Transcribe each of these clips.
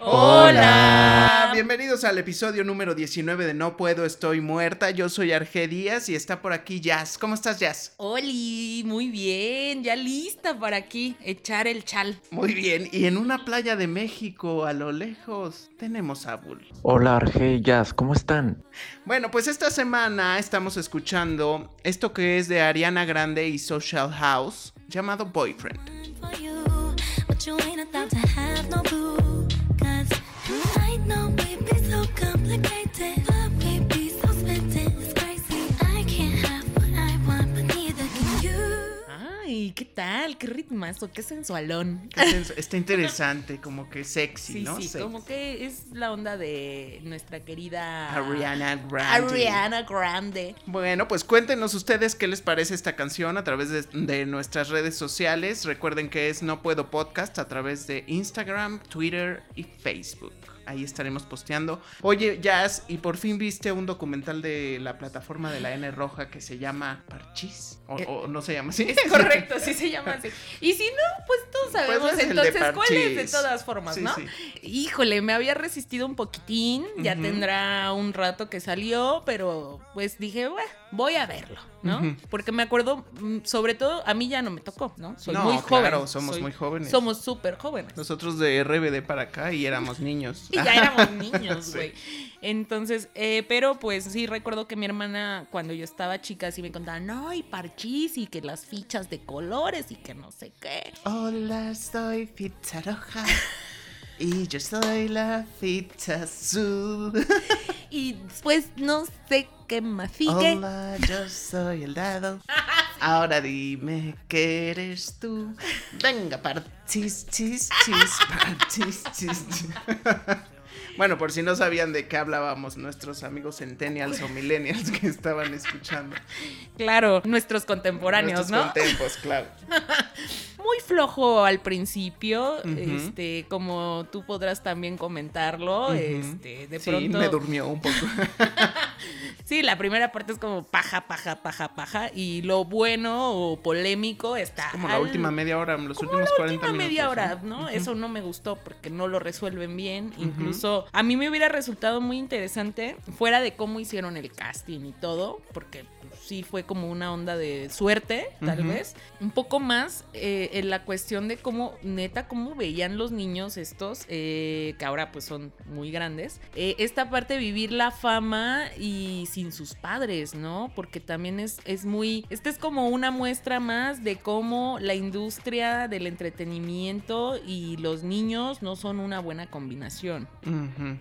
Hola. Bienvenidos al episodio número 19 de No Puedo, Estoy Muerta. Yo soy Arge Díaz y está por aquí Jazz. ¿Cómo estás, Jazz? Oli, muy bien, ya lista para aquí echar el chal. Muy bien. Y en una playa de México, a lo lejos, tenemos a Bull. Hola Arge y Jazz, ¿cómo están? Bueno, pues esta semana estamos escuchando esto que es de Ariana Grande y Social House, llamado Boyfriend. ¿Qué tal? ¿Qué ritmazo? ¿Qué sensualón? Está interesante, como que sexy, Sí, ¿no? sí, Sexy. como que es la onda de nuestra querida Ariana Grande. Ariana Grande. Bueno, pues cuéntenos ustedes qué les parece esta canción a través de, de nuestras redes sociales. Recuerden que es No Puedo Podcast a través de Instagram, Twitter y Facebook. Ahí estaremos posteando. Oye, Jazz, ¿y por fin viste un documental de la plataforma de la N Roja que se llama Parchís? ¿O, Eh, o no se llama así? Correcto, así se llama así. Y si no, pues todos sabemos Pues es de entonces cuál es de todas formas, Sí, ¿no? sí. Híjole, me había resistido un poquitín, ya tendrá un rato que salió, pero pues dije, "Bueno, voy a verlo, ¿no? Porque me acuerdo, mm, sobre todo, a mí ya no me tocó, ¿no? Soy No, muy joven. claro, somos soy- muy jóvenes. Somos súper jóvenes. Nosotros de RBD para acá y éramos niños. Y ya éramos niños, Sí. güey. Entonces, eh, pero pues sí recuerdo que mi hermana, cuando yo estaba chica, sí me contaba, no, y parchís, y que las fichas de colores, y que no sé qué. Hola, soy pizza roja. Y yo soy la pizza azul. Y después no sé qué más sigue. Hola, yo soy el dado. Ahora dime qué eres tú. Venga, parchis, chis, chis, parchis, chis, chis. Bueno, por si no sabían de qué hablábamos nuestros amigos centennials o millennials que estaban escuchando. Claro, nuestros contemporáneos, Nuestros ¿no? contempos, claro. Flojo al principio, este, como tú podrás también comentarlo, este, de sí, pronto. me durmió un poco. Sí, la primera parte es como paja, paja, paja, paja, y lo bueno o polémico está. Como la última media hora, los como últimos la 40 última minutos. media hora, ¿no? Eso no me gustó porque no lo resuelven bien. Incluso a mí me hubiera resultado muy interesante, fuera de cómo hicieron el casting y todo, porque sí fue como una onda de suerte, tal vez. Un poco más eh, en la cuestión de cómo, neta, cómo veían los niños estos, eh, que ahora pues son muy grandes. Eh, esta parte de vivir la fama y sin sus padres, ¿no? Porque también es, es muy... Esta es como una muestra más de cómo la industria del entretenimiento y los niños no son una buena combinación.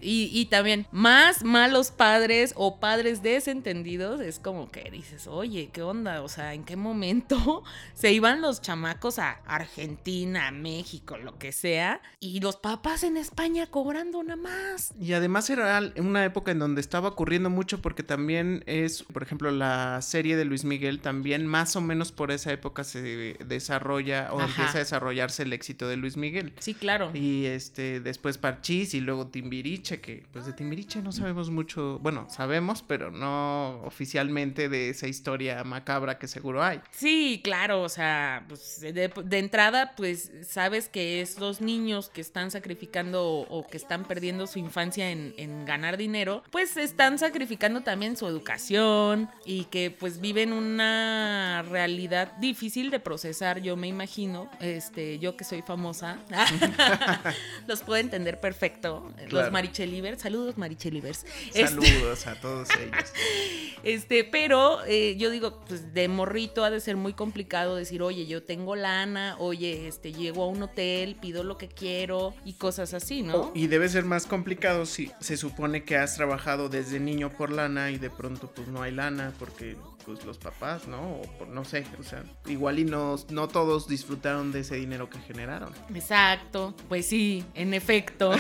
Y, y también, más malos padres o padres desentendidos, es como que dices, oye, ¿qué onda? O sea, ¿en qué momento se iban los chamacos a Argentina, México, lo que sea? Y los papás en España cobrando nada más. Y además era una época en donde estaba ocurriendo mucho porque también es, por ejemplo, la serie de Luis Miguel también más o menos por esa época se desarrolla o Ajá. empieza a desarrollarse el éxito de Luis Miguel. Sí, claro. Y este después Parchís y luego Timbiriche, que pues de Timbiriche no sabemos mucho, bueno, sabemos, pero no oficialmente de esa historia macabra que seguro hay. Sí, claro, o sea, pues de, de entrada, pues sabes que es los niños que están sacrificando o, o que están perdiendo su infancia en, en ganar dinero, pues están sacrificando también su educación y que pues viven una realidad difícil de procesar, yo me imagino, este, yo que soy famosa, los puedo entender perfecto, Claro. los Marichelivers, saludos Marichelivers. Este, Saludos a todos ellos. este, pero eh, yo digo, pues de morrito ha de ser muy complicado decir, oye, yo tengo lana, oye, este, llego a un hotel, pido lo que quiero y cosas así, ¿no? Y debe ser más complicado si se supone que has trabajado desde niño por lana y de pronto pues no hay lana porque pues los papás, ¿no? O por, no sé, o sea, igual y no, no todos disfrutaron de ese dinero que generaron. Exacto, pues sí, en efecto.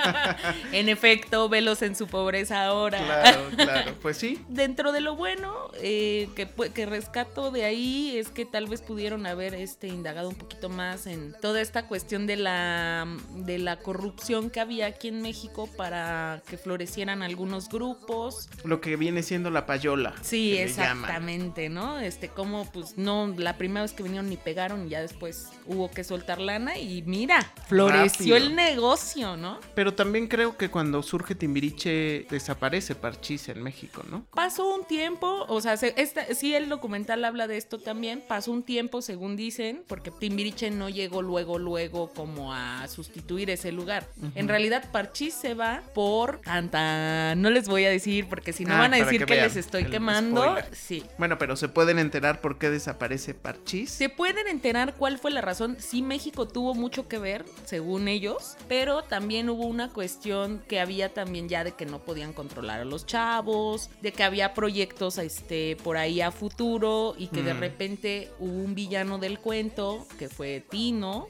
en efecto, velos en su pobreza ahora. Claro, claro, pues sí. Dentro de lo bueno eh, que, que rescato de ahí es que tal vez pudieron haber este, indagado un poquito más en toda esta cuestión de la, de la corrupción que había aquí en México para que florecieran algunos grupos. Lo que viene siendo la payola. Sí, llaman. Exactamente, ¿no? Este, como pues no, la primera vez que vinieron ni pegaron y ya después hubo que soltar lana y mira, floreció Rápido. el negocio, ¿no? Pero también creo que cuando surge Timbiriche desaparece Parchís en México, ¿no? Pasó un tiempo, o sea, se- esta, sí el documental habla de esto también, pasó un tiempo según dicen, porque Timbiriche no llegó luego, luego como a sustituir ese lugar. En realidad Parchís se va por tanta, no les voy a decir porque si no Ah, van a decir que les estoy quemando, spoiler. Sí. Bueno, pero se pueden enterar por qué desaparece Parchís. Se pueden enterar cuál fue la razón. Sí, México tuvo mucho que ver, según ellos, pero también hubo una cuestión que había también ya de que no podían controlar a los chavos, de que había proyectos este, por ahí a futuro y que de Mm. repente hubo un villano del cuento, que fue Tino,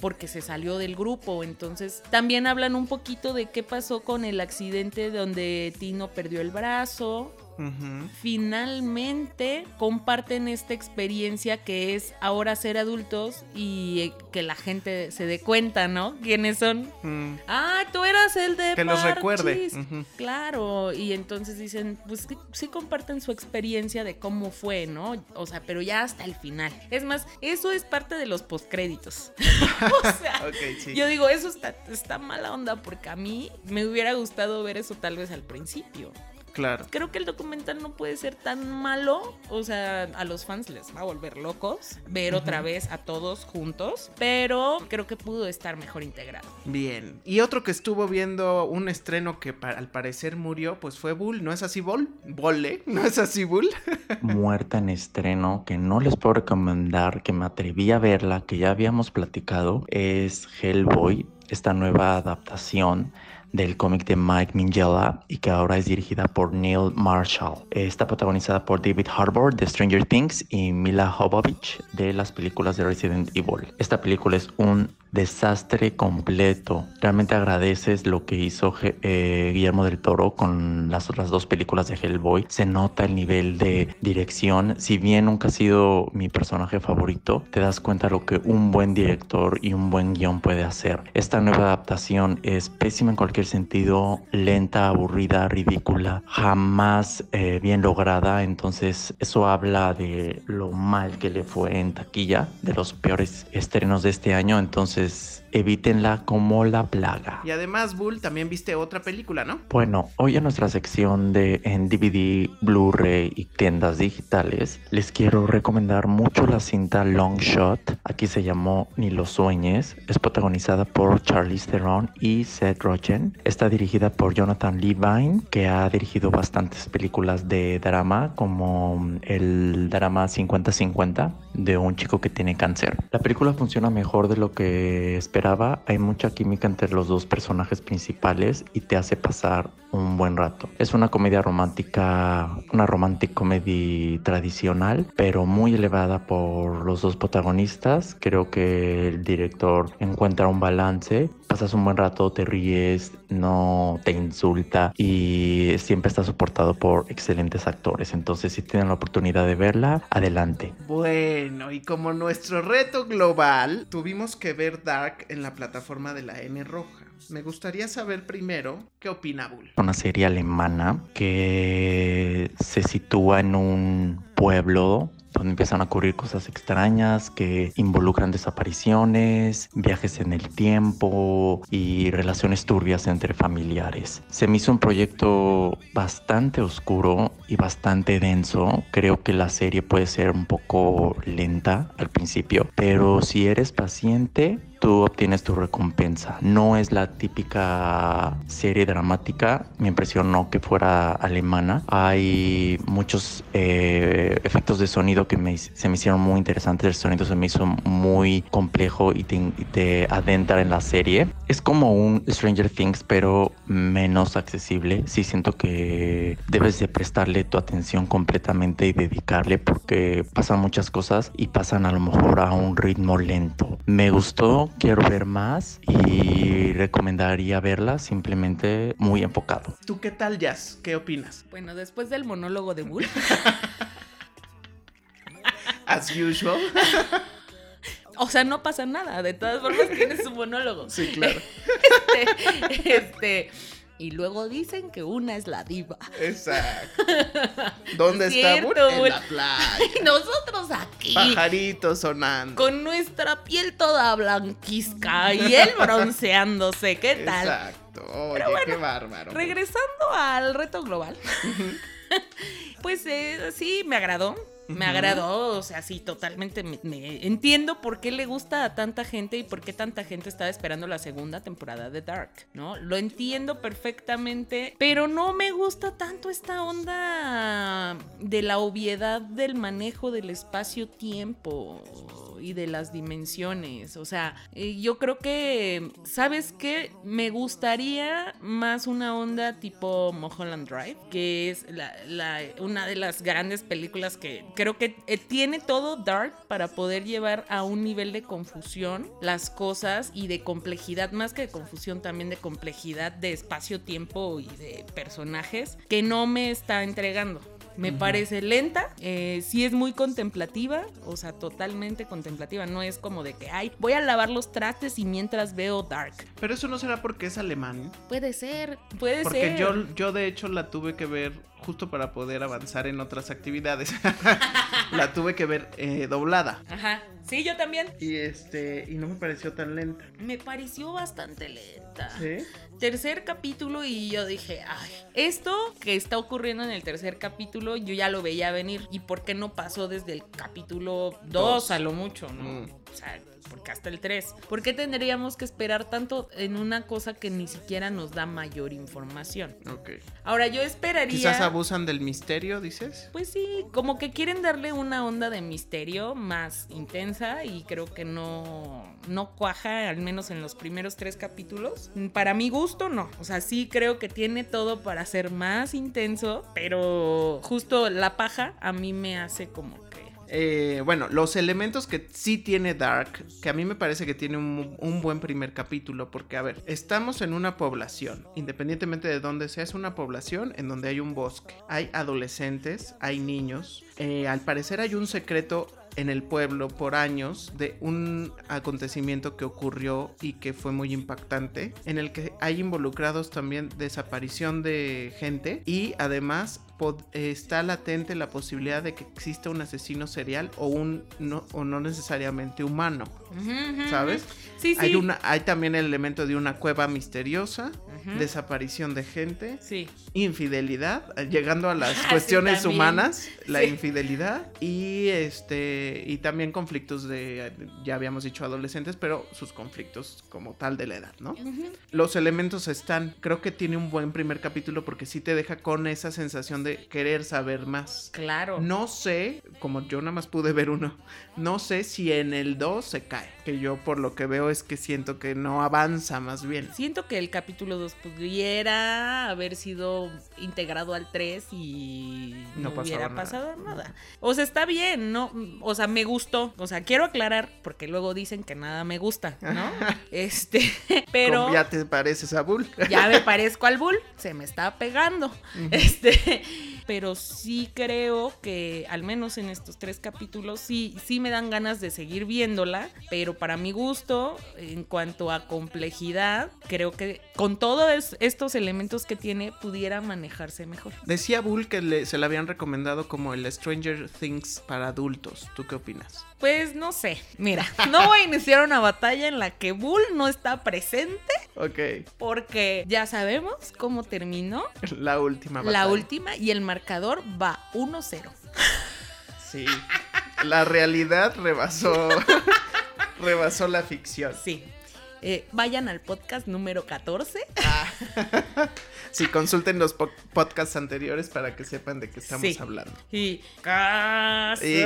porque se salió del grupo. Entonces, también hablan un poquito de qué pasó con el accidente donde Tino perdió el brazo Finalmente comparten esta experiencia que es ahora ser adultos y eh, que la gente se dé cuenta, ¿no? ¿Quiénes son? Mm. Ah, tú eras el de Que los recuerde. Claro, y entonces dicen, pues sí, sí comparten su experiencia de cómo fue, ¿no? O sea, pero ya hasta el final. Es más, eso es parte de los postcréditos. o sea, sí. yo digo, eso está, está mala onda porque a mí me hubiera gustado ver eso tal vez al principio Claro. creo que el documental no puede ser tan malo. O sea, a los fans les va a volver locos ver otra vez a todos juntos. Pero creo que pudo estar mejor integrado. Bien. Y otro que estuvo viendo un estreno que pa- al parecer murió, pues fue Bull. ¿No es así, Bull? Vole. ¿No es así, Bull? Muerta en estreno, que no les puedo recomendar, que me atreví a verla, que ya habíamos platicado, es Hellboy, esta nueva adaptación del cómic de Mike Mingella y que ahora es dirigida por Neil Marshall. Está protagonizada por David Harbour de Stranger Things y Mila Jovovich de las películas de Resident Evil. Esta película es un desastre completo. Realmente agradeces lo que hizo eh, Guillermo del Toro con las otras dos películas de Hellboy. Se nota el nivel de dirección. Si bien nunca ha sido mi personaje favorito, te das cuenta lo que un buen director y un buen guion puede hacer. Esta nueva adaptación es pésima en cualquier sentido, lenta, aburrida, ridícula, jamás eh, bien lograda. Entonces eso habla de lo mal que le fue en taquilla, de los peores estrenos de este año. Entonces です。Evítenla como la plaga. Y además, Bull, también viste otra película, ¿no? Bueno, hoy en nuestra sección de en DVD, Blu-ray y tiendas digitales, les quiero recomendar mucho la cinta Long Shot. Aquí se llamó Ni lo sueñes. Es protagonizada por Charlize Theron y Seth Rogen. Está dirigida por Jonathan Levine, que ha dirigido bastantes películas de drama, como el drama 50-50 de un chico que tiene cáncer. La película funciona mejor de lo que esperaba. Hay mucha química entre los dos personajes principales y te hace pasar un buen rato. Es una comedia romántica, una romantic comedy tradicional, pero muy elevada por los dos protagonistas. Creo que el director encuentra un balance. Pasas un buen rato, te ríes, no te insulta y siempre está soportado por excelentes actores. Entonces, si tienen la oportunidad de verla, adelante. Bueno, y como nuestro reto global, tuvimos que ver Dark en la plataforma de la N roja. Me gustaría saber primero qué opina Bull. una serie alemana que se sitúa en un pueblo donde empiezan a ocurrir cosas extrañas que involucran desapariciones, viajes en el tiempo y relaciones turbias entre familiares. Se me hizo un proyecto bastante oscuro y bastante denso. Creo que la serie puede ser un poco lenta al principio, pero si eres paciente, tú obtienes tu recompensa. No es la típica serie dramática, me impresionó que fuera alemana. Hay muchos eh, efectos de sonido que se me hicieron muy interesantes, el sonido se me hizo muy complejo y te, y adentra en la serie. Es como un Stranger Things, pero menos accesible. Sí siento que debes de prestarle tu atención completamente y dedicarle porque pasan muchas cosas y pasan a lo mejor a un ritmo lento. Me gustó, quiero ver más y recomendaría verla simplemente muy enfocado. ¿Tú qué tal, Jazz? ¿Qué opinas? Bueno, después del monólogo de Bull, As usual. o sea, no pasa nada. De todas formas, tienes su monólogo. Sí, claro. Este, este, y luego dicen que una es la diva. Exacto. ¿Dónde está Bull? En la playa. Y nosotros aquí. Pajaritos sonando. Con nuestra piel toda blanquisca y él bronceándose. ¿Qué tal? Exacto. Oye, qué bárbaro. Regresando al reto global. pues eh, sí, me agradó. Me agradó, o sea, sí, totalmente me, me- entiendo por qué le gusta a tanta gente y por qué tanta gente estaba esperando la segunda temporada de Dark, ¿no? Lo entiendo perfectamente, pero no me gusta tanto esta onda de la obviedad del manejo del espacio-tiempo y de las dimensiones. O sea, eh, yo creo que, ¿sabes qué? Me gustaría más una onda tipo Mulholland Drive, que es la- la- una de las grandes películas que creo que eh, tiene todo Dark para poder llevar a un nivel de confusión las cosas y de complejidad, más que de confusión, también de complejidad de espacio-tiempo y de personajes que no me está entregando. Me parece lenta, eh, sí es muy contemplativa, o sea, totalmente contemplativa. No es como de que, ay, voy a lavar los trastes y mientras veo Dark. Pero eso no será porque es alemán. Puede ser, puede Porque ser. yo, yo de hecho la tuve que ver justo para poder avanzar en otras actividades. la tuve que ver eh, doblada. Ajá, sí, yo también. Y este, y no me pareció tan lenta. Me pareció bastante lenta. ¿Sí? Tercer capítulo y yo dije, ay, esto que está ocurriendo en el tercer capítulo yo ya lo veía venir. ¿Y por qué no pasó desde el capítulo 2 Dos. a lo mucho, no? Mm. O sea, porque hasta el 3. ¿Por qué tendríamos que esperar tanto en una cosa que ni siquiera nos da mayor información? Ok. Ahora yo esperaría... Quizás abusan del misterio, dices. Pues sí, como que quieren darle una onda de misterio más intensa y creo que no, no cuaja, al menos en los primeros tres capítulos. Para mi gusto, no. O sea, sí creo que tiene todo para ser más intenso, pero justo la paja a mí me hace como. Eh, bueno, los elementos que sí tiene Dark, que a mí me parece que tiene un, buen primer capítulo, porque a ver, estamos en una población, independientemente de dónde sea, es una población en donde hay un bosque, hay adolescentes, hay niños, eh, al parecer hay un secreto en el pueblo por años de un acontecimiento que ocurrió y que fue muy impactante, en el que hay involucrados también desaparición de gente y además está latente la posibilidad de que exista un asesino serial o un no, o no necesariamente humano, ¿sabes? Sí, sí. Hay una hay también el elemento de una cueva misteriosa, desaparición de gente, Sí. infidelidad, llegando a las cuestiones humanas, la infidelidad y este y también conflictos de ya habíamos dicho adolescentes, pero sus conflictos como tal de la edad, ¿no? Los elementos están, creo que tiene un buen primer capítulo porque sí te deja con esa sensación de querer saber más. Claro. No sé, como yo nada más pude ver uno, no sé si en el 2 se cae, que yo por lo que veo es que siento que no avanza más bien. Siento que el capítulo 2 pudiera haber sido integrado al 3 y No no, hubiera nada. pasado nada. O sea, está bien, ¿no? O sea, me gustó. O sea, quiero aclarar, porque luego dicen que nada me gusta, ¿no? este, pero Como ya te pareces a Bull. ya me parezco al bull, se me está pegando. Este, pero sí creo que al menos en estos tres capítulos sí, sí me dan ganas de seguir viéndola, pero para mi gusto, en cuanto a complejidad, creo que con todos estos elementos que tiene pudiera manejarse mejor. Decía Bull que se le habían recomendado como el Stranger Things para adultos. ¿Tú qué opinas? Pues no sé, mira, no voy a iniciar una batalla en la que Bull no está presente Ok, porque ya sabemos cómo terminó la última. la batalla. última y el marcador va 1-0. Sí. La realidad rebasó. Rebasó la ficción. Sí. Eh, vayan al podcast número 14. Sí, consulten los po- podcasts anteriores para que sepan de qué estamos Sí. hablando. Y casa. Y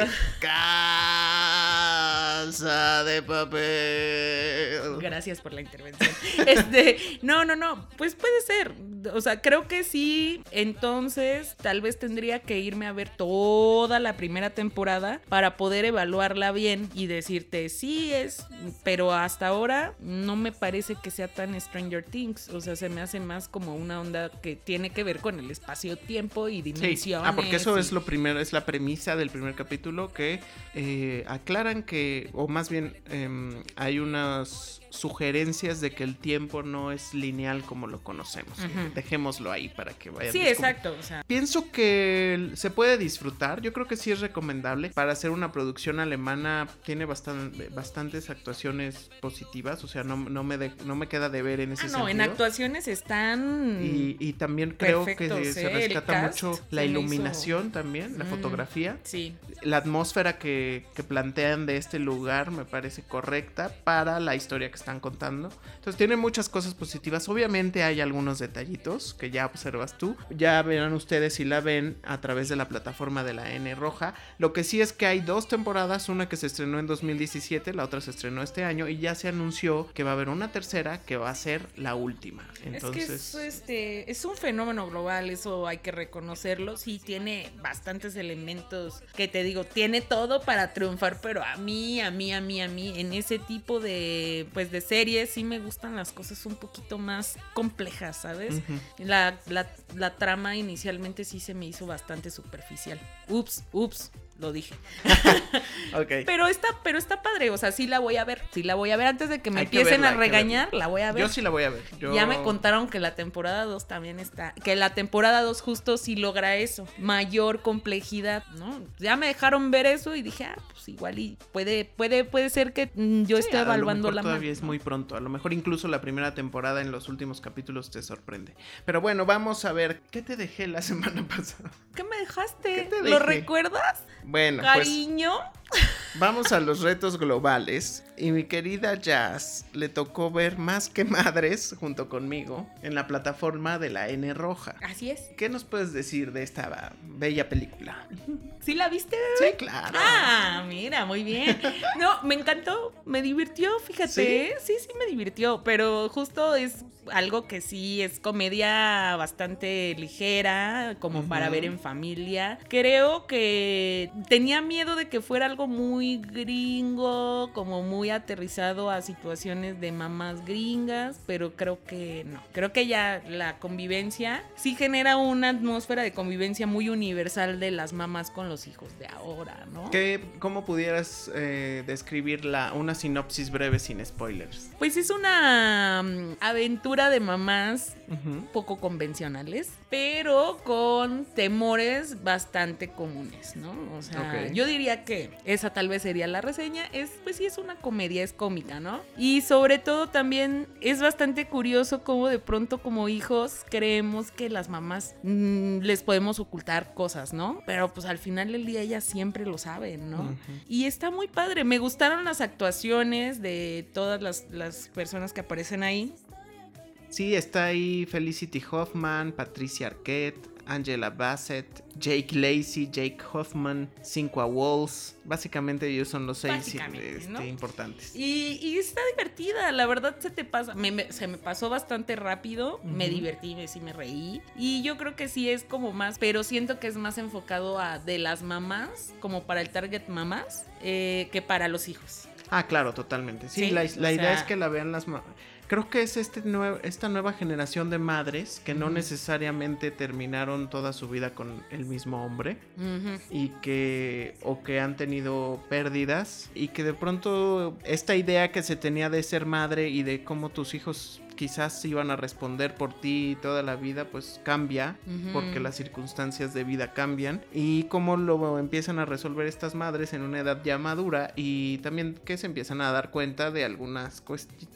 casa de papel. Gracias por la intervención. Este, no, no, no, pues puede ser. O sea, creo que sí. Entonces, tal vez tendría que irme a ver toda la primera temporada para poder evaluarla bien y decirte sí es, pero hasta ahora no me parece que sea tan Stranger Things. O sea, se me hace más como una onda que tiene que ver con el espacio-tiempo y Sí. dimensiones. Ah, porque eso y- es lo primero, es la premisa del primer capítulo que eh, aclaran que, o más bien em, hay unas sugerencias de que el tiempo no es lineal como lo conocemos. Dejémoslo ahí para que vayan. Sí, exacto. O sea, Pienso que se puede disfrutar, yo creo que sí es recomendable. Para hacer una producción alemana tiene bastan- bastantes actuaciones positivas, o sea, no, no, me, de- no me queda de ver en ese ah, no, sentido. en actuaciones están. Y, y también creo Perfectos, que se ¿eh? Rescata mucho la iluminación también, la Mm. fotografía. Sí. La atmósfera que, que plantean de este lugar me parece correcta para la historia que están contando. Entonces tiene muchas cosas positivas. Obviamente hay algunos detallitos que ya observas tú. Ya verán ustedes si la ven a través de la plataforma de la N Roja. Lo que sí es que hay dos temporadas, una que se estrenó en 2017, la otra se estrenó este año y ya se anunció que va a haber una tercera que va a ser la última. Entonces... Es que es, este, es un fenómeno global, eso hay que reconocerlo. Sí, tiene bastantes elementos que te digo, tiene todo para triunfar, pero a mí, a mí, a mí, a mí, en ese tipo de, pues, de series sí me gustan las cosas un poquito más complejas, ¿sabes? La, la trama inicialmente sí se me hizo bastante superficial. Ups, ups, lo dije. Ok. Pero está, pero está padre, o sea, sí la voy a ver, sí la voy a ver antes de que me Hay que empiecen verla, a regañar, la voy a ver. Yo sí la voy a ver. Yo- Ya me contaron que la temporada 2 también está, que la temporada 2 justo sí logra eso, mayor complejidad, ¿no? Ya me dejaron ver eso y dije, ah, pues igual y puede, puede, puede ser que mm, yo Sí, esté a lo evaluando mejor la todavía es muy pronto. A lo mejor incluso la primera temporada en los últimos capítulos te sorprende. Pero bueno, vamos a ver. ¿Qué te dejé la semana pasada? ¿Qué me dejaste? ¿Qué te ¿Lo dejé? recuerdas? Bueno, pues Cariño. Vamos a los retos globales. Y mi querida Jazz le tocó ver más que madres junto conmigo en la plataforma de la N Roja. Así es. ¿Qué nos puedes decir de esta bella película? ¿Sí la viste? Sí, claro. Ah, mira, muy bien. No, me encantó, me divirtió, fíjate. ¿Sí? ¿eh? Sí, sí, me divirtió, pero justo es algo que sí es comedia bastante ligera, como para ver en familia. Creo que tenía miedo de que fuera algo muy gringo, como muy aterrizado a situaciones de mamás gringas, pero creo que no. Creo que ya la convivencia sí genera una atmósfera de convivencia muy universal de las mamás con los hijos de ahora, ¿no? ¿Qué, ¿Cómo pudieras eh, describir la, una sinopsis breve sin spoilers? Pues es una mm, aventura de mamás Poco convencionales, pero con temores bastante comunes, ¿no? O sea, yo diría que esa tal vez sería la reseña. Es, pues sí, es una comedia, es cómica, ¿no? Y sobre todo también es bastante curioso cómo de pronto como hijos creemos que las mamás mm, les podemos ocultar cosas, ¿no? Pero pues al final del día ellas siempre lo saben, ¿no? Y está muy padre. Me gustaron las actuaciones de todas las, las personas que aparecen ahí. Sí, está ahí Felicity Hoffman, Patricia Arquette, Angela Bassett, Jake Lacey, Jake Hoffman, Cinqua Walls. Básicamente ellos son los seis este, ¿no? importantes. Y, y está divertida, la verdad se te pasa, me- me- se me pasó bastante rápido, me divertí, me, sí me reí. Y yo creo que sí es como más, pero siento que es más enfocado a de las mamás, como para el target mamás, eh, que para los hijos. Ah, claro, totalmente. Sí, Sí, la, idea sea- es que la vean las mamás. Creo que es este nue- esta nueva generación de madres que no necesariamente terminaron toda su vida con el mismo hombre. Y que o que han tenido pérdidas y que de pronto esta idea que se tenía de ser madre y de cómo tus hijos quizás iban a responder por ti toda la vida, pues cambia, Ujú. porque las circunstancias de vida cambian. Y cómo lo empiezan a resolver estas madres en una edad ya madura y también que se empiezan a dar cuenta de algunas,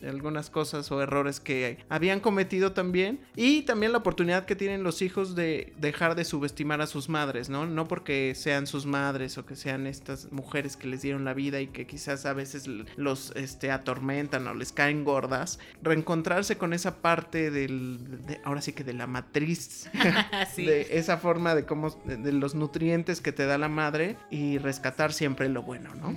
algunas cosas o errores que habían cometido también. Y también la oportunidad que tienen los hijos de dejar de subestimar a sus madres, ¿no? No porque sean sus madres o que sean estas mujeres que les dieron la vida y que quizás a veces los este, atormentan o les caen gordas, reencontrarse con esa parte del, de- ahora sí que de la matriz, Sí. de esa forma de cómo, de, de los nutrientes que te da la madre y rescatar siempre lo bueno, ¿no?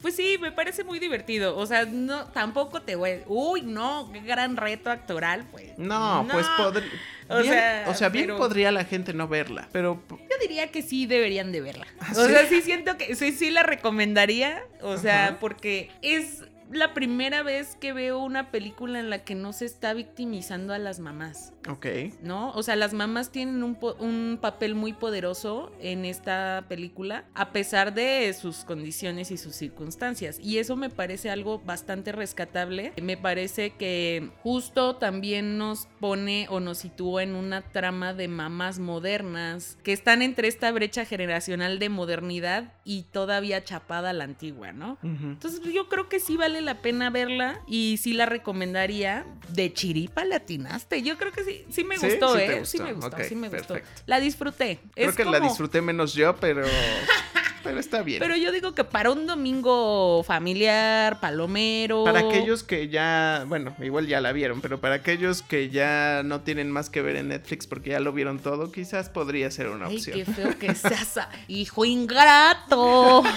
Pues sí, me parece muy divertido. O sea, no, tampoco te voy. Uy, no, qué gran reto actoral, pues. No, pues podr- O sea, o sea, bien pero- podría la gente no verla, pero Yo diría que sí deberían de verla. ¿Ah, O sea, sí siento que sí, sí la recomendaría. O sea, Ajá. porque es la primera vez que veo una película en la que no se está victimizando a las mamás. ok. ¿no? O sea, las mamás tienen un, po- un papel muy poderoso en esta película, a pesar de sus condiciones y sus circunstancias. Y eso me parece algo bastante rescatable. Me parece que justo también nos pone o nos sitúa en una trama de mamás modernas que están entre esta brecha generacional de modernidad y todavía chapada a la antigua, ¿no? Entonces yo creo que sí vale la pena verla y sí la recomendaría. De chiripa latinaste. Yo creo que sí, sí me gustó, Sí ¿eh? sí me gustó, sí me gustó. perfecto. La disfruté. Creo Es que la disfruté menos yo, pero pero está bien. Pero yo digo que para un domingo familiar, palomero. Para aquellos que ya, bueno, igual ya la vieron, pero para aquellos que ya no tienen más que ver en Netflix porque ya lo vieron todo, quizás podría ser una Ay, opción. qué feo que seas, hijo ingrato.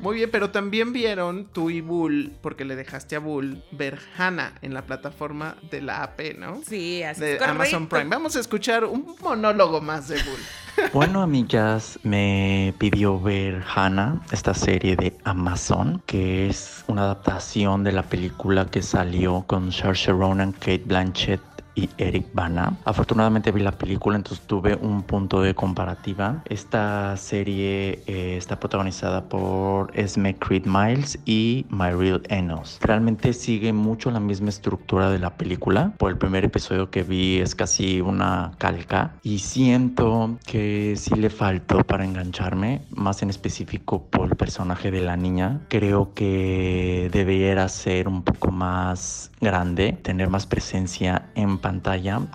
Muy bien, pero también vieron tú y Bull, porque le dejaste a Bull ver Hannah en la plataforma de la AP, ¿no? Sí, así De es Amazon. Prime. Vamos a escuchar un monólogo más de Bull. Bueno, amigas, me pidió ver Hannah, esta serie de Amazon, que es una adaptación de la película que salió con Saoirse Ronan, Kate Blanchett Eric Bana. Afortunadamente vi la película, entonces tuve un punto de comparativa. Esta serie eh, está protagonizada por Esme Creed Miles y Myril Enos. Realmente sigue mucho la misma estructura de la película. Por el primer episodio que vi es casi una calca y siento que sí le faltó para engancharme, más en específico por el personaje de la niña. Creo que debiera ser un poco más grande, tener más presencia en pantalla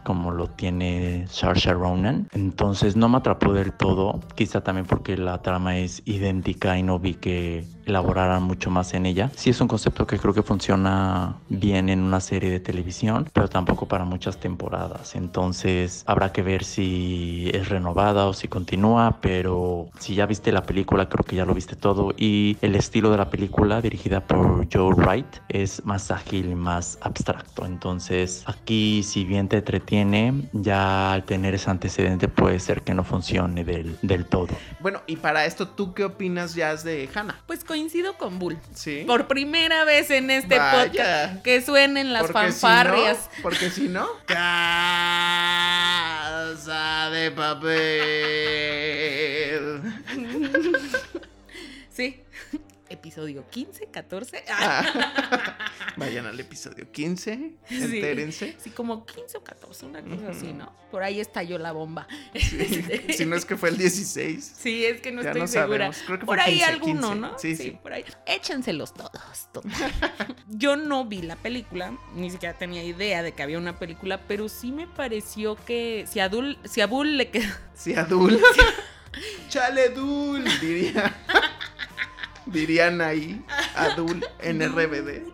como lo tiene Saoirse Ronan. Entonces no me atrapó del todo, quizá también porque la trama es idéntica y no vi que elaboraran mucho más en ella. Sí es un concepto que creo que funciona bien en una serie de televisión, pero tampoco para muchas temporadas. Entonces habrá que ver si es renovada o si continúa, pero si ya viste la película, creo que ya lo viste todo y el estilo de la película dirigida por Joe Wright es más ágil y más abstracto. Entonces aquí si bien te entretiene, ya al tener ese antecedente puede ser que no funcione del, del todo. Bueno, y para esto, ¿tú qué opinas ya de Hannah? Pues coincido con Bull. Sí. Por primera vez en este Vaya. podcast que suenen las Porque fanfarrias. Si no, porque si no. Casa de papel. Episodio 15, 14. Ah. Vayan al episodio 15. Sí. Entérense. Sí, como 15 o 14, una cosa así, ¿no? Por ahí estalló la bomba. si no es que fue el 16. Sí, es que no Ya estoy no segura. sabemos. Creo que por ahí 15, alguno, 15. ¿no? Sí, sí. por ahí. Échenselos todos. Yo no vi la película, ni siquiera tenía idea de que había una película, pero sí me pareció que si a, Dul- si a Bull le quedó... Sí, Adul. Chale, Dul, diría. Dirían ahí, Adul, en RBD.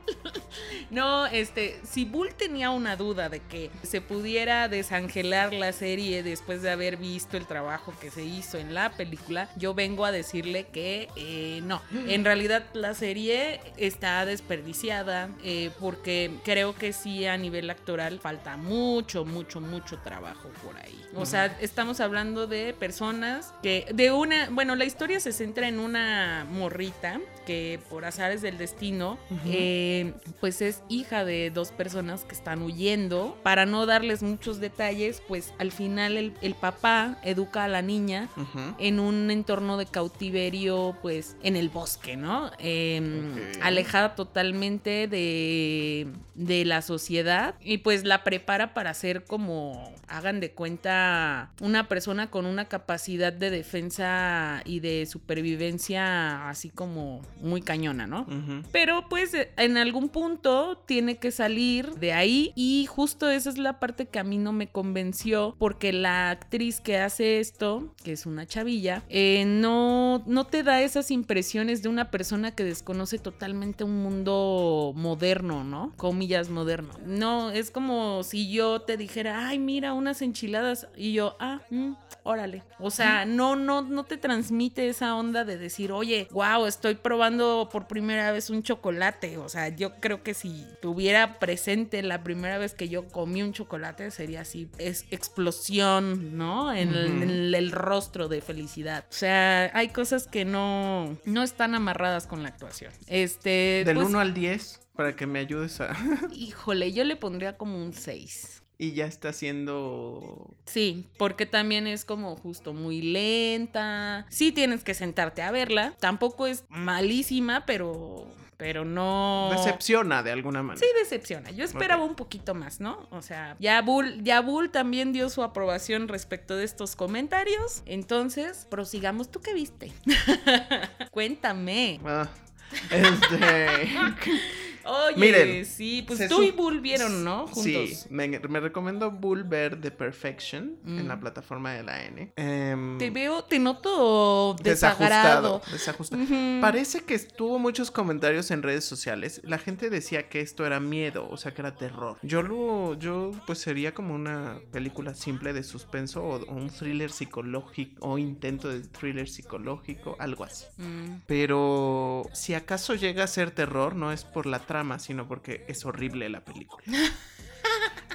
No, este, si Bull tenía una duda de que se pudiera desangelar la serie después de haber visto el trabajo que se hizo en la película, yo vengo a decirle que eh, no. En realidad la serie está desperdiciada eh, porque creo que sí a nivel actoral falta mucho, mucho, mucho trabajo por ahí. O sea, estamos hablando de personas que de una, bueno, la historia se centra en una morrita que por azares del destino, eh, pues es hija de dos personas que están huyendo. Para no darles muchos detalles, pues al final el, el papá educa a la niña en un entorno de cautiverio, pues en el bosque, ¿no? Em. Alejada totalmente de, de la sociedad y pues la prepara para ser como, hagan de cuenta, una persona con una capacidad de defensa y de supervivencia así como muy cañona, ¿no? Pero pues en algún punto tiene que salir de ahí y justo esa es la parte que a mí no me convenció porque la actriz que hace esto, que es una chavilla, eh, no, no te da esas impresiones de una persona que desconoce totalmente un mundo moderno, ¿no? Comillas moderno. No, es como si yo te dijera, ay, mira, unas enchiladas y yo, ah, mm, órale. O sea, no, no, no te transmite esa onda de decir, oye, wow, estoy probando por primera vez un chocolate. O sea, yo creo que si tuviera presente la primera vez que yo comí un chocolate, sería así, es explosión, ¿no? En, el, rostro de felicidad. O sea, hay cosas que no, no están amarradas con la actuación. Este, Del pues, 1 al 10, para que me ayudes a... híjole, yo le pondría como un 6. Y ya está haciendo... Sí, porque también es como justo muy lenta. Sí tienes que sentarte a verla. Tampoco es malísima, pero pero no Decepciona de alguna manera. Sí, decepciona. Yo esperaba un poquito más, ¿no? O sea, ya Bull, ya Bull también dio su aprobación respecto de estos comentarios. Entonces, prosigamos. ¿Tú qué viste? Cuéntame. Ah, este... Oye, Miren, sí, pues tú y Bull vieron, ¿no? Juntos. Sí, me, me recomiendo Bull ver The Perfection en Mm. la plataforma de la N. Em, Te veo, te noto desagrado. desajustado. desajustado. Parece que tuvo muchos comentarios en redes sociales. La gente decía que esto era miedo, o sea, que era terror. Yo lo, yo pues sería como una película simple de suspenso o, o un thriller psicológico o intento de thriller psicológico, algo así. Mm. Pero si acaso llega a ser terror, no es por la trama, sino porque es horrible la película.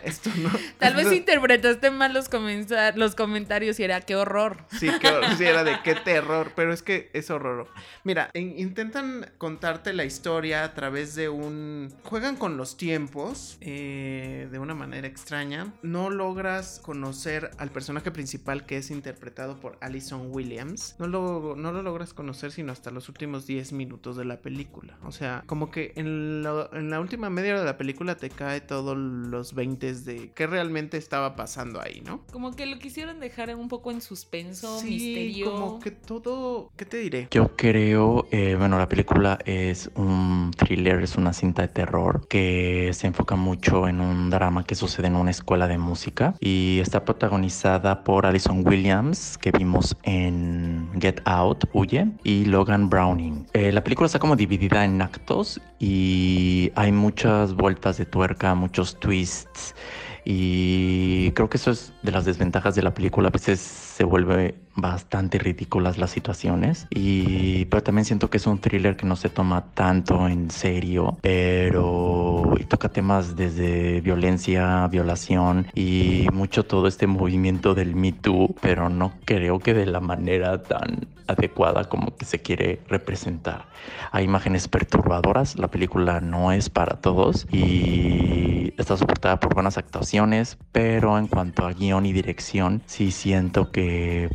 Esto no. Tal vez interpretaste mal los, comenza- los comentarios y era qué horror. Sí, qué hor- sí, era de qué terror, pero es que es horror. Mira, in- intentan contarte la historia a través de un... Juegan con los tiempos eh, de una manera extraña. No logras conocer al personaje principal que es interpretado por Alison Williams. No lo, no lo logras conocer sino hasta los últimos 10 minutos de la película. O sea, como que en, lo- en la última media hora de la película te cae todos los 20 de qué realmente estaba pasando ahí, ¿no? Como que lo quisieron dejar un poco en suspenso, Sí, misterio. como que todo, ¿qué te diré? Yo creo, eh, bueno, la película es un thriller, es una cinta de terror que se enfoca mucho en un drama que sucede en una escuela de música y está protagonizada por Alison Williams, que vimos en Get Out, Huye, y Logan Browning. Eh, la película está como dividida en actos y hay muchas vueltas de tuerca, muchos twists. Y creo que eso es de las desventajas de la película. A veces se vuelve bastante ridículas las situaciones. Y pero también siento que es un thriller que no se toma tanto en serio. Pero y toca temas desde violencia, violación y mucho todo este movimiento del Me Too. Pero no creo que de la manera tan adecuada como que se quiere representar. Hay imágenes perturbadoras. La película no es para todos. Y está soportada por buenas actuaciones, pero en cuanto a guion y dirección, sí siento que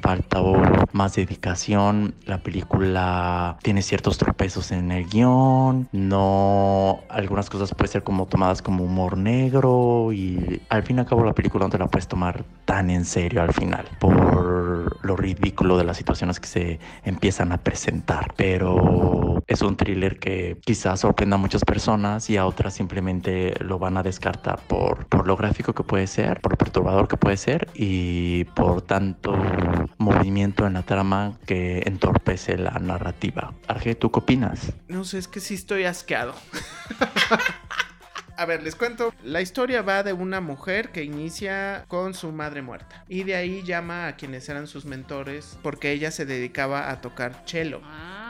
falta más dedicación. La película tiene ciertos tropezos en el guion, no, algunas cosas pueden ser como tomadas como humor negro y al fin y al cabo la película no te la puedes tomar tan en serio al final por lo ridículo de las situaciones que se empiezan a presentar, pero es un thriller que quizás sorprenda a muchas personas y a otras simplemente lo van a descartar por, por lo gráfico que puede ser, por lo perturbador que puede ser y por tanto movimiento en la trama que entorpece la narrativa. Arge, ¿tú qué opinas? No sé, es que sí estoy asqueado. A ver, les cuento. La historia va de una mujer que inicia con su madre muerta. Y de ahí llama a quienes eran sus mentores porque ella se dedicaba a tocar cello. Ah,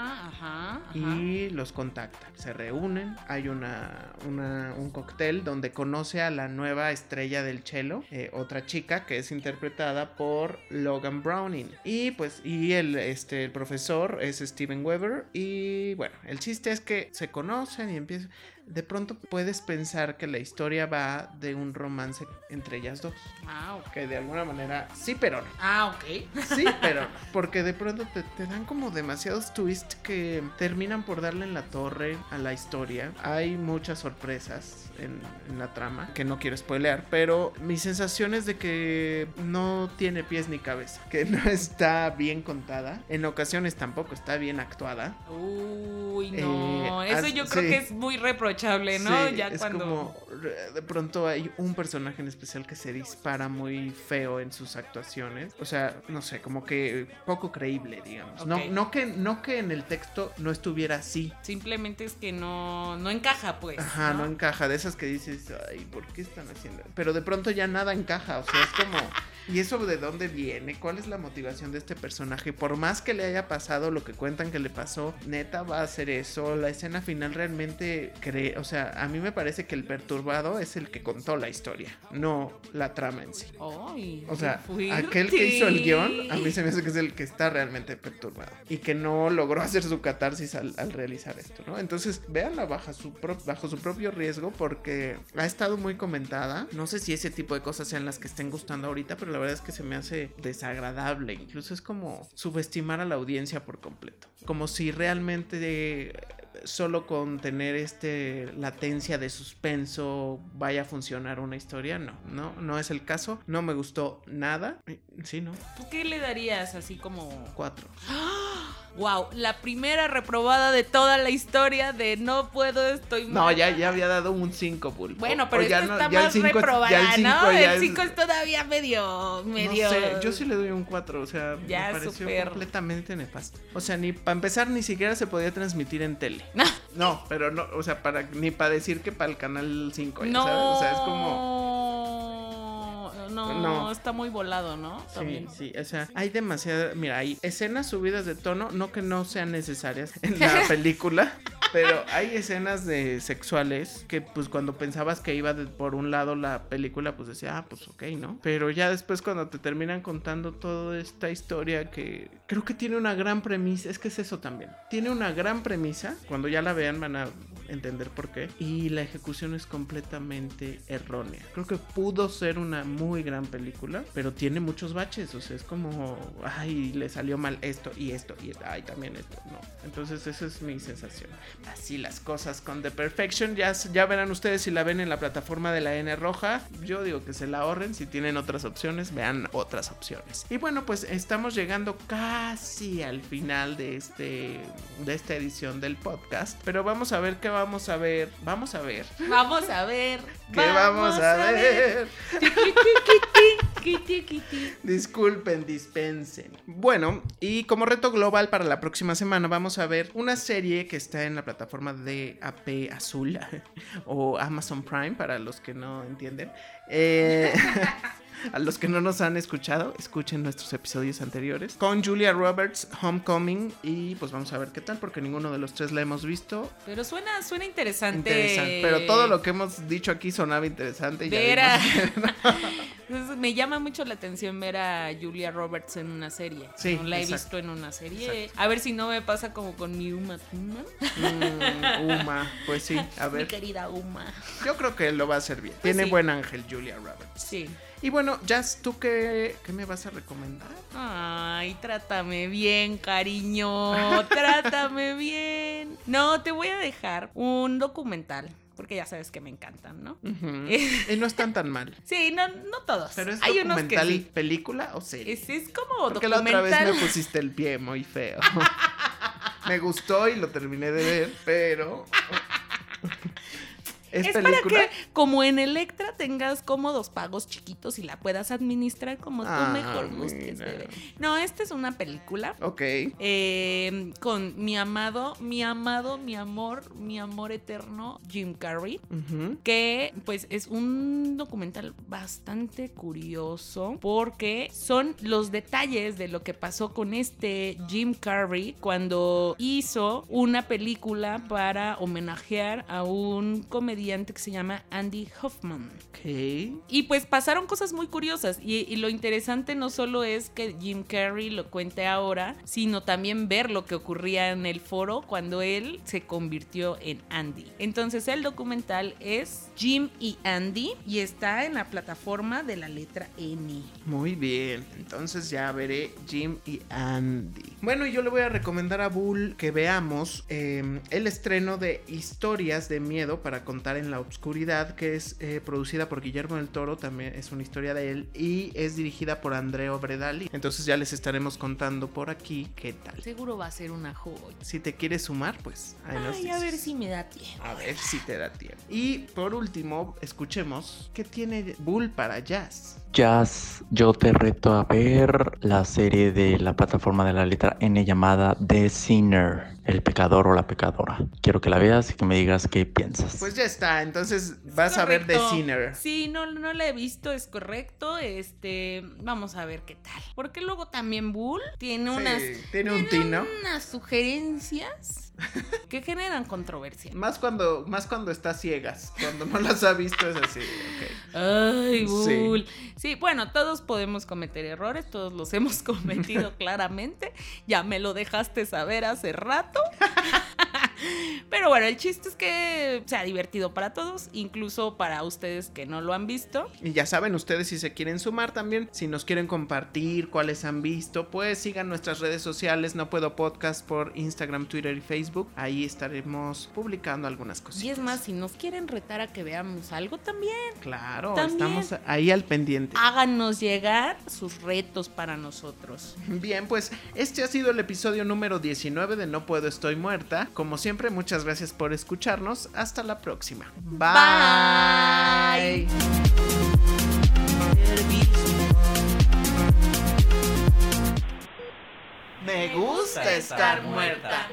Y los contacta. Se reúnen. Hay una, una- un cóctel donde conoce a la nueva estrella del cello. eh, otra chica que es interpretada por Logan Browning. Y pues, y el, este, el profesor es Steven Weber. Y bueno, el chiste es que se conocen y empiezan. De pronto puedes pensar que la historia va de un romance entre ellas dos. Ah, ok. Que de alguna manera sí, pero no. Ah, ok. Sí, pero no. Porque de pronto te, te dan como demasiados twists que terminan por darle en la torre a la historia. Hay muchas sorpresas en, en la trama que no quiero spoilear, pero mi sensación es de que no tiene pies ni cabeza, que no está bien contada. En ocasiones tampoco está bien actuada. Uy, no. Eh, Eso yo creo sí. que es muy reprochable, ¿no? Sí, ya es cuando. como de pronto hay un personaje en especial que se dispara muy feo en sus actuaciones. O sea, no sé, como que poco creíble, digamos. No, no, que, no que en el texto no estuviera así. Simplemente es que no, no encaja, pues. Ajá, no encaja. De esas que dices, ay, ¿por qué están haciendo? Pero de pronto ya nada encaja. O sea, es como. ¿Y eso de dónde viene? ¿Cuál es la motivación de este personaje? Por más que le haya pasado lo que cuentan que le pasó, neta va a hacer eso. La escena final realmente cree. O sea, a mí me parece que el perturbado es el que contó la historia, no la trama en sí. O sea, aquel que hizo el guion, a mí se me hace que es el que está realmente perturbado y que no logró hacer su catarsis al, al realizar esto, ¿no? Entonces, véanla bajo su, pro- bajo su propio riesgo porque ha estado muy comentada. No sé si ese tipo de cosas sean las que estén gustando ahorita, pero la verdad es que se me hace desagradable. Incluso es como subestimar a la audiencia por completo. Como si realmente solo con tener este latencia de suspenso vaya a funcionar una historia. No, no, no es el caso. No me gustó nada. Sí, no. ¿Tú qué le darías así como... Cuatro. Wow, la primera reprobada de toda la historia de no puedo, estoy No, muerta"? ya, ya había dado un 5, Bull. Bueno, pero o ya esta no- está más cinco reprobada, ya el cinco ¿no? El es- 5 es todavía medio, medio... No sé, yo sí le doy un 4, o sea, Ya, me pareció completamente nefasto. O sea, ni para empezar ni siquiera se podía transmitir en tele. No, pero no, o sea, para ni para decir que para el canal 5, ya no, sabes, o sea, es como No, No. está muy volado, ¿no? Sí, También. sí, o sea, hay demasiada, mira, hay escenas subidas de tono, no que no sean necesarias en la película, pero hay escenas de sexuales que pues cuando pensabas que iba por un lado la película, pues decía, ah, pues ok, ¿no? Pero ya después cuando te terminan contando toda esta historia que creo que tiene una gran premisa, es que es eso también, tiene una gran premisa, cuando ya la vean van a entender por qué, y la ejecución es completamente errónea. Creo que pudo ser una muy gran película, pero tiene muchos baches, o sea, es como, ay, le salió mal esto y esto y ay, también esto, no. Entonces esa es mi sensación. Así las cosas con The Perfection, ya, ya verán ustedes si la ven en la plataforma de la N roja, yo digo que se la ahorren, si tienen otras opciones, vean otras opciones. Y bueno, pues estamos llegando casi al final de este de esta edición del podcast, pero vamos a ver qué vamos a ver, vamos a ver. Vamos a ver. ¿Qué vamos, a, ver? Kiti, kiti. Disculpen, dispensen. Bueno, y como reto global para la próxima semana vamos a ver una serie que está en la plataforma de AP Azul o Amazon Prime para los que no entienden. Eh, a los que no nos han escuchado, escuchen nuestros episodios anteriores. Con Julia Roberts, Homecoming y pues vamos a ver qué tal porque ninguno de los tres la hemos visto. Pero suena, suena interesante. Interesante. Pero todo lo que hemos dicho aquí sonaba interesante. y ya Ver a- vimos Entonces, me llama mucho la atención ver a Julia Roberts en una serie. Sí, No la he exacto. visto en una serie. A ver si no me pasa como con mi Uma Thurman. Mm, Uma, pues sí, a Mi ver. querida Uma. Yo creo que lo va a hacer bien. Tiene sí. buen ángel Julia Roberts. Sí. Y bueno, Jazz, ¿tú qué, qué me vas a recomendar? Ay, trátame bien, cariño. trátame bien. No, te voy a dejar un documental. Porque ya sabes que me encantan, ¿no? Y no están tan mal. Sí, no, no todos. Pero es Hay unos que documental, sí. película o serie. Es, es como Porque la otra documental. vez me pusiste el pie muy feo. me gustó y lo terminé de ver, pero... ¿Es, para que, como en Electra, tengas cómodos pagos chiquitos y la puedas administrar como Ah, tú mejor gustes, bebé. No, esta es una película Ok. eh, con mi amado, mi amado, mi amor, mi amor eterno, Jim Carrey. Que pues es un documental bastante curioso porque son los detalles de lo que pasó con este Jim Carrey cuando hizo una película para homenajear a un comediante comediante que se llama Andy Hoffman. Ok. Y pues pasaron cosas muy curiosas. Y, y lo interesante no solo es que Jim Carrey lo cuente ahora, sino también ver lo que ocurría en el foro cuando él se convirtió en Andy. Entonces el documental es Jim y Andy y está en la plataforma de la letra N. Muy bien, entonces ya veré Jim y Andy. Bueno, y yo le voy a recomendar a Bull que veamos eh, el estreno de Historias de Miedo para contar en la Obscuridad, que es eh, producida por Guillermo del Toro, también es una historia de él, y es dirigida por Andrea Bredali. Entonces ya les estaremos contando por aquí qué tal. Seguro va a ser una joya. Si te quieres sumar, pues ahí nos Ay, a ver si me da tiempo. A ver si te da tiempo. Y por último, escuchemos qué tiene Bull para jazz. Jazz, yo te reto a ver la serie de la plataforma de la letra N llamada The Sinner, el pecador o la pecadora. Quiero que la veas y que me digas qué piensas. Pues ya está, entonces vas a ver The. Sinner. Sí, no, no la he visto, es correcto. Este, vamos a ver qué tal. Porque luego también Bull tiene Sí, unas, tiene un tino. unas sugerencias que generan controversia. Más cuando, más cuando está ciegas. Cuando no las ha visto es así. Ay, Sí. Sí. bueno, todos podemos cometer errores, todos los hemos cometido claramente. Ya me lo dejaste saber hace rato. Pero bueno, el chiste es que sea divertido para todos, incluso para ustedes que no lo han visto. Y ya saben ustedes si se quieren sumar también, si nos quieren compartir cuáles han visto, pues sigan nuestras redes sociales, no puedo podcast por Instagram, Twitter y Facebook. Ahí estaremos publicando algunas cositas. Y es más, si nos quieren retar a que veamos algo también, Claro, También. estamos ahí al pendiente. háganos llegar sus retos para nosotros. Bien, pues este ha sido el episodio número 19 de No Puedo Estoy Muerta. Como siempre, muchas gracias por escucharnos. Hasta la próxima. Bye. Me gusta estar muerta.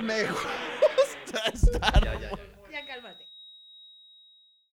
Me gusta estar muerta.